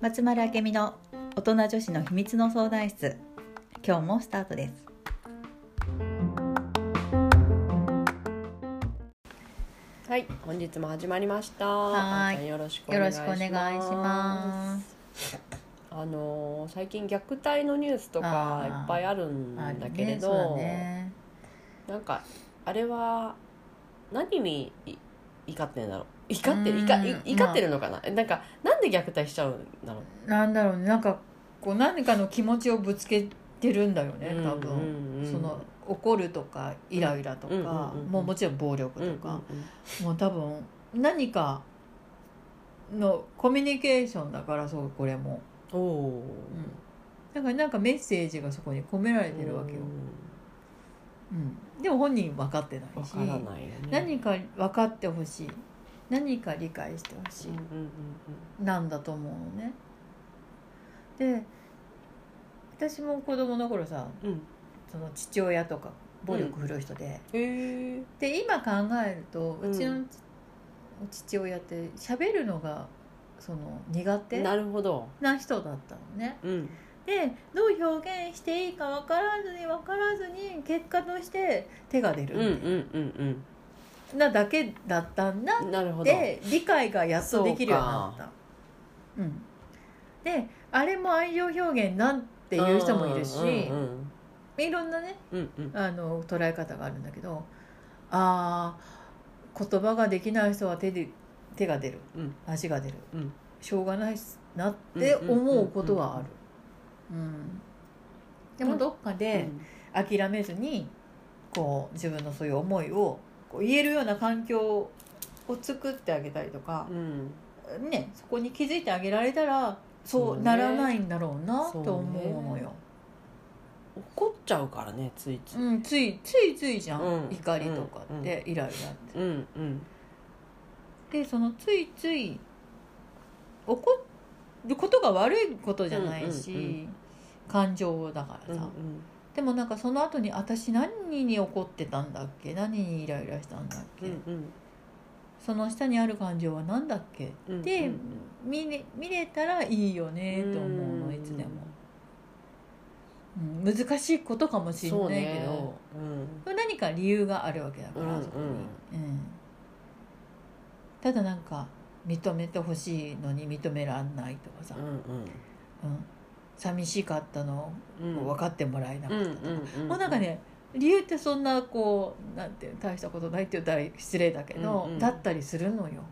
松丸明美の大人女子の秘密の相談室。今日もスタートです。はい、本日も始まりました。はよろしくお願いします。あのー最近虐待のニュースとかいっぱいあるんあだけれど、ねね。なんかあれは何にい怒ってんだろう？怒ってる？うん。怒ってるのかな、なんかなんで虐待しちゃうんだろう？なんだろう。ねなんかこう何かの気持ちをぶつけてるんだよね多分、うんうん。うんその怒るとかイライラとか、うんうんうんうん。もうもちろん暴力とうんうんか、もう多分何かのコミュニケーションだからそうこれも、うん、おおだからなんかメッセージがそこに込められてるわけよ、うん、でも本人分かってないしね。何か分かってほしい何か理解してほしい、うんうんうんなんだと思うのねで私も子供の頃さうんうん。その父親とか暴力振るう人で、へえ。で今考えるとうんうちの父親って喋るのがその苦手なるほど。な人だったのねうん。でどう表現していいか分からずに分からずに結果として手が出る。うんうんうんなだけだったんだうん。なるほど。で理解がやっとできるようになった。うん。であれも愛情表現なんていう人もいるし、うんいろんなねうんうん。あの捉え方があるんだけどああ言葉ができない人は手で手が出る。うん。足が出る。うん。しょうがないなって思うことはあるうん。でもどっかで諦めずにこう自分のそういう思いをこう言えるような環境を作ってあげたりとかう、ん。ね、そこに気づいてあげられたらそそうならないんだろうなと思うのよ。怒っちゃうからねついつい。うん、ついついついじゃん、うん。怒りとかって、イライラって。うんうん。でそのついつい怒ることが悪いことじゃないし、うんうんうん感情だからさ、でもなんかその後に私何に怒ってたんだっけ？何にイライラしたんだっけ、うんうん。その下にある感情は何だっけ？うんでうん。見れ見れたらいいよねと思うのいつでも、うん、難しいことかもしれないけね。ど、何か理由があるわけだから、うんそこに、うん、ただなんか認めてほしいのに認めらんないとかさ、うんうん。うん、寂しかったのうん。を分かってもらえなかったとか、もうなんかね理由ってそんなこうなんて大したことないって言ったら失礼だけど、うんうん。だったりするのよ、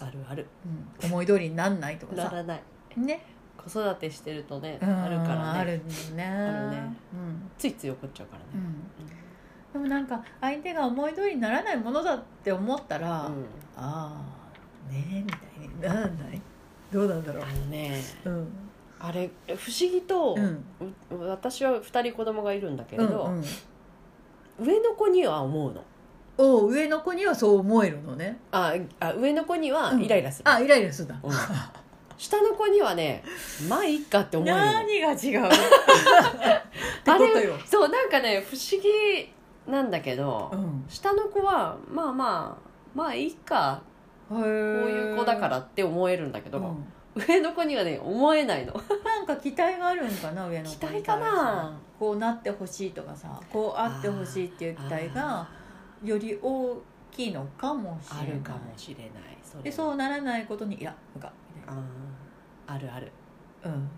あるある。うん、思い通りになんないとかさ。ならない。ね。子育てしてるとねうんあるからね。あるね。あるね。うん。ついつい怒っちゃうからね。うん、でもなんか相手が思い通りにならないものだって思ったら、うん。ああねえみたいになんない？どうなんだろう？あのねうん。あれ不思議とうん。う私は2人子供がいるんだけれどうんうん。上の子には思うの。おう上の子にはそう思えるのね。ああ上の子にはイライラする。あイライラするんだ。うん。下の子にはねまあいいかって思えるの。何が違う？ってあことよ。れそうなんかね不思議なんだけど、うん。下の子はまあまあまあいいかこういう子だからって思えるんだけど、うん。上の子にはね思えないの。なんか期待があるんかな上の子期待かな。こうなってほしいとかさこうあってほしいっていう期待がより大きいのかもしれない。あるかもしれないそれでそうならないことにいや無かみたいあー。あるある。なうん。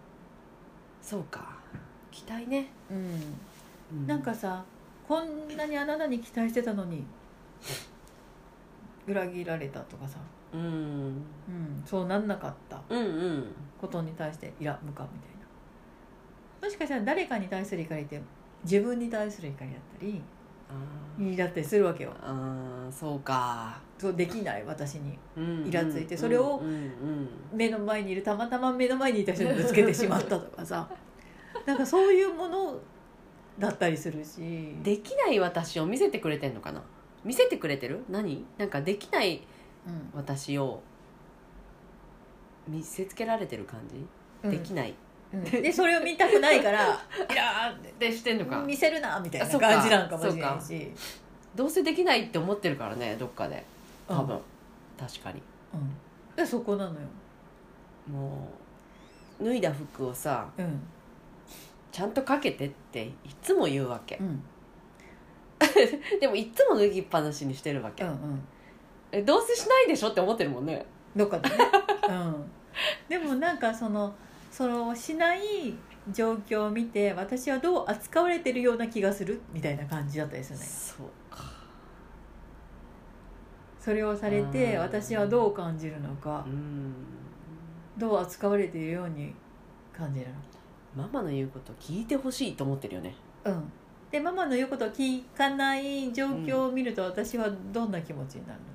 そうか。期待ね、うん。なんかさこんなにあなたに期待してたのに裏切られたとかさ、うん。うん、そうなんなかった。うんうん。ことに対していや無かみたいな。もしかしたら誰かに対する怒りって自分に対する怒りだったりあー。だったりするわけよ。あーそうか、そうできない私に。うんイラついてそれをうんうん目の前にいるたまたま目の前にいた人にぶつけてしまったとかさ。なんかそういうものだったりするし。うんできない私を見せてくれてんのかな見せてくれてる？何？なんかできないうん。私を見せつけられてる感じ、うん。できない。うん。でそれを見たくないから「いやでしてんのか。ー見せるな」みたいなあそうか感じなんかもしれないしどうせできないって思ってるからねどっかで。多分、確かに。うん。でそこなのよ。もう脱いだ服をさうん。ちゃんとかけてっていつも言うわけ。うんうん でもいつも脱ぎっぱなしにしてるわけ、うんえどうせしないでしょって思ってるもんね。どっかでね、うん、でもなんかそのそのしない状況を見て私はどう扱われてるような気がするみたいな感じだったりするね。そうか。それをされてうん。私はどう感じるのか。うん。どう扱われているように感じるママの言うこと聞いてほしいと思ってるよね。のうんでママの言うことを聞かない状況を見ると私はどんな気持ちになるの、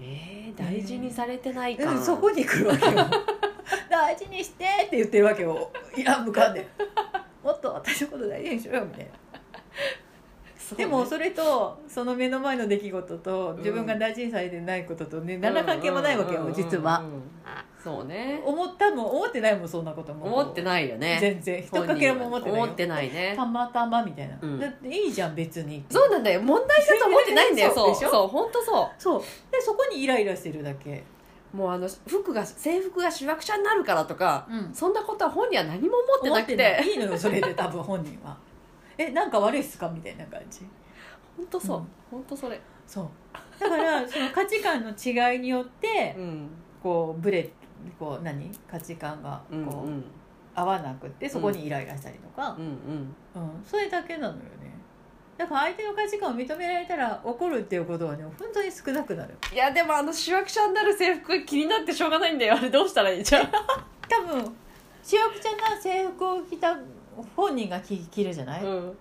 えー、大事にされてないか、うん、そこに来るわけよ。大事にしてって言ってるわけよ。いや向かんで。もっと私のこと大事にしろよみたいな。ね。でもそれとその目の前の出来事と自分が大事にされてないこととね何ら関係もないわけようんうんうんうん。実はそうね。思ったも思ってないもんそんなことも。思ってないよね。全然。一かけらも思ってないよ。思ってないね。たまたまみたいな、うん。だっていいじゃん別に。そうなんだよ。問題だと思ってないんだよ。そうそう。そう。本当そそう。でそこにイライラしてるだけ。うもうあの服が制服がしわくちゃになるからとかうん。そんなことは本人は何も思ってなくて。ない。いいのよそれで 多分本人は。えなんか悪いっすか？みたいな感じ。本当そう、うん。本当それ。そう。だからその価値観の違いによってうん。こうブレこう何価値観がこう、うん。うん合わなくってそこにイライラしたりとか。う、んうん。うん。それだけなのよね。だから相手の価値観を認められたら怒るっていうことはね本当に少なくなる。いやでもあのしわくちゃになる制服が気になってしょうがないんだよ。あれどうしたらいいじゃん。多分しわくちゃな制服を着た本人が着着るじゃない、うん。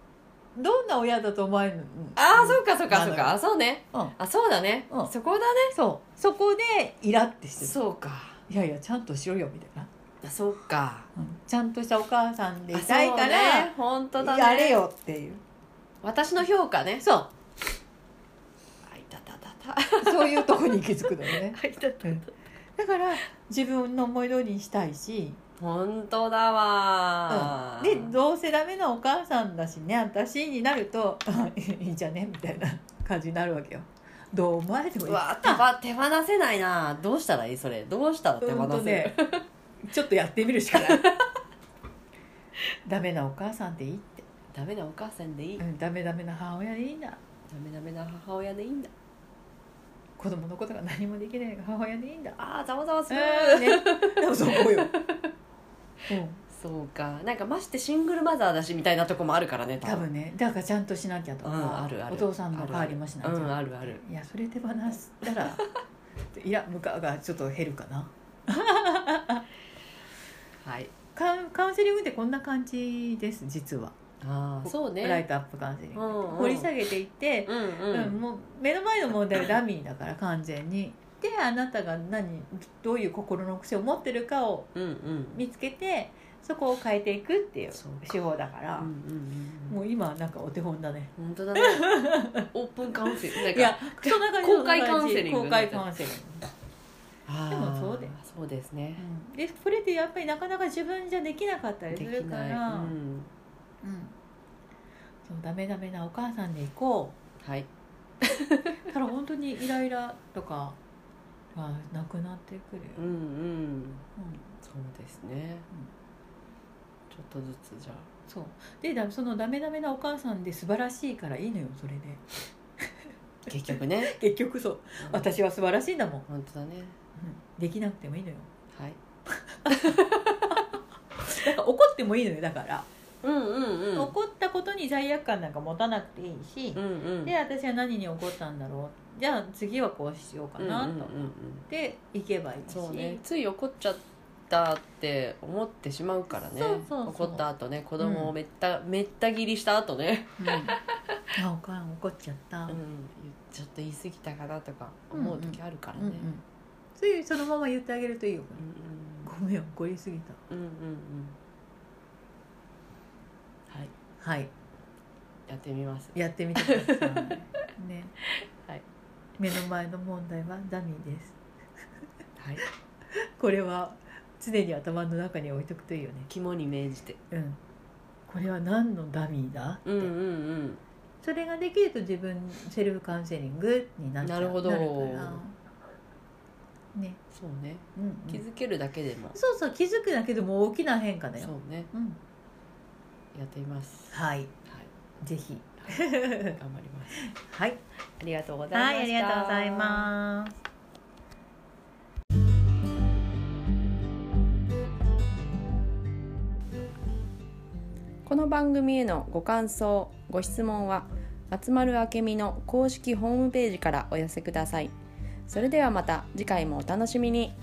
どんな親だと思われるの？ああそうかそうかそうか。あそうね。うん。あそうだね、うん。そこだね。そう。そこでイラってしてる。そうかいやいやちゃんとしろよみたいな、あそうか。うん。ちゃんとしたお母さんでいあたいかそうねら、本当だね。やれよっていう。私の評価ね。そう。あいたたたた。そういうとこに行き着くのよね。あいたたうん。だから自分の思い通りにしたいし、本当だわ。でどうせダメなお母さんだしね私になるとあ いいんじゃね？みたいな感じになるわけよどう思われてもいういわ手ば手放せないな。どうしたらいい？それ。どうしたら手放せる、ね。ちょっとやってみるしかない。ダメなお母さんでいいって、ダメなお母さんでいい、ダうん、ダメダメな母親でいいんだメダメな母親でいいんだ。子供のことが何もできない母親でいいんだ。ああざわざわする、うんね。でもそこよ、うん、そうか。なんかましてシングルマザーだしみたいなとこもあるからね多分。ね。だからちゃんとしなきゃとか、うんあるある。お父さんの代わりもしなきゃ。うんあるある。いやそれ手放したら いや向かがちょっと減るかな。はい。カウンカウンセリングってこんな感じです実は、ああそうね。ライトアップカウンセリング、うんうん。掘り下げていって、うんううんん、もう目の前の問題はダミーだから完全に。であなたが何どういう心の癖を持ってるかをうんうん。見つけてそこを変えていくっていう手法だから、うんうんうんもう今なんかお手本だね。本当だね。オープンカウンセリングなんかいやそんな感じ。公開カウンセリング公開カウンセリング。でもそうでそうですね。うんでこれってやっぱりなかなか自分じゃできなかったりでするから、うん、うん。そうダメダメなお母さんで行こはい、うだ本当にイライラとかはなくなってくる。よ、うんうん。うん。そうですね、ちょっとずつじゃあ。そう。でだそのダメダメなお母さんで素晴らしいからいいのよそれで。結局ね。結局そう。私は素晴らしいんだもん、本当だね。うん。できなくてもいいのよ。はい。だから怒ってもいいのよだから、うんうんうん。怒ったことに罪悪感なんか持たなくていいしう、んうん。で私は何に怒ったんだろう。じゃあ次はこうしようかなと。思うんうんうんうん。っていけばいいし、そうね。つい怒っちゃったって思ってしまうからねそうそうそう。怒った後ね子供をめった、めった切りした後ね、うん、あお母さん怒っちゃった、うん、ちょっと言い過ぎたかなとか思う時あるからね、うんうん。そういうそのまま言ってあげるといいようんごめん怒りすぎた。うんうんうんうん。はい。はい。やってみます。やってみてください。ね。はい。目の前の問題はダミーです。はい。これは常に頭の中に置いとくといいよね。肝に銘じて。うん。これは何のダミーだ？って、うんうんうん。それができると自分セルフカウンセリングになっちゃう。なるほど。から。ね、そうね。うんうん。気づけるだけでも、そうそう気づくだけでも大きな変化だよ。そうね。うん、やってみます。はい。はい。ぜひ。頑張ります。はい。ありがとうございました。はいありがとうございますこの番組へのご感想ご質問は松丸明美の公式ホームページからお寄せください。それではまた次回もお楽しみに。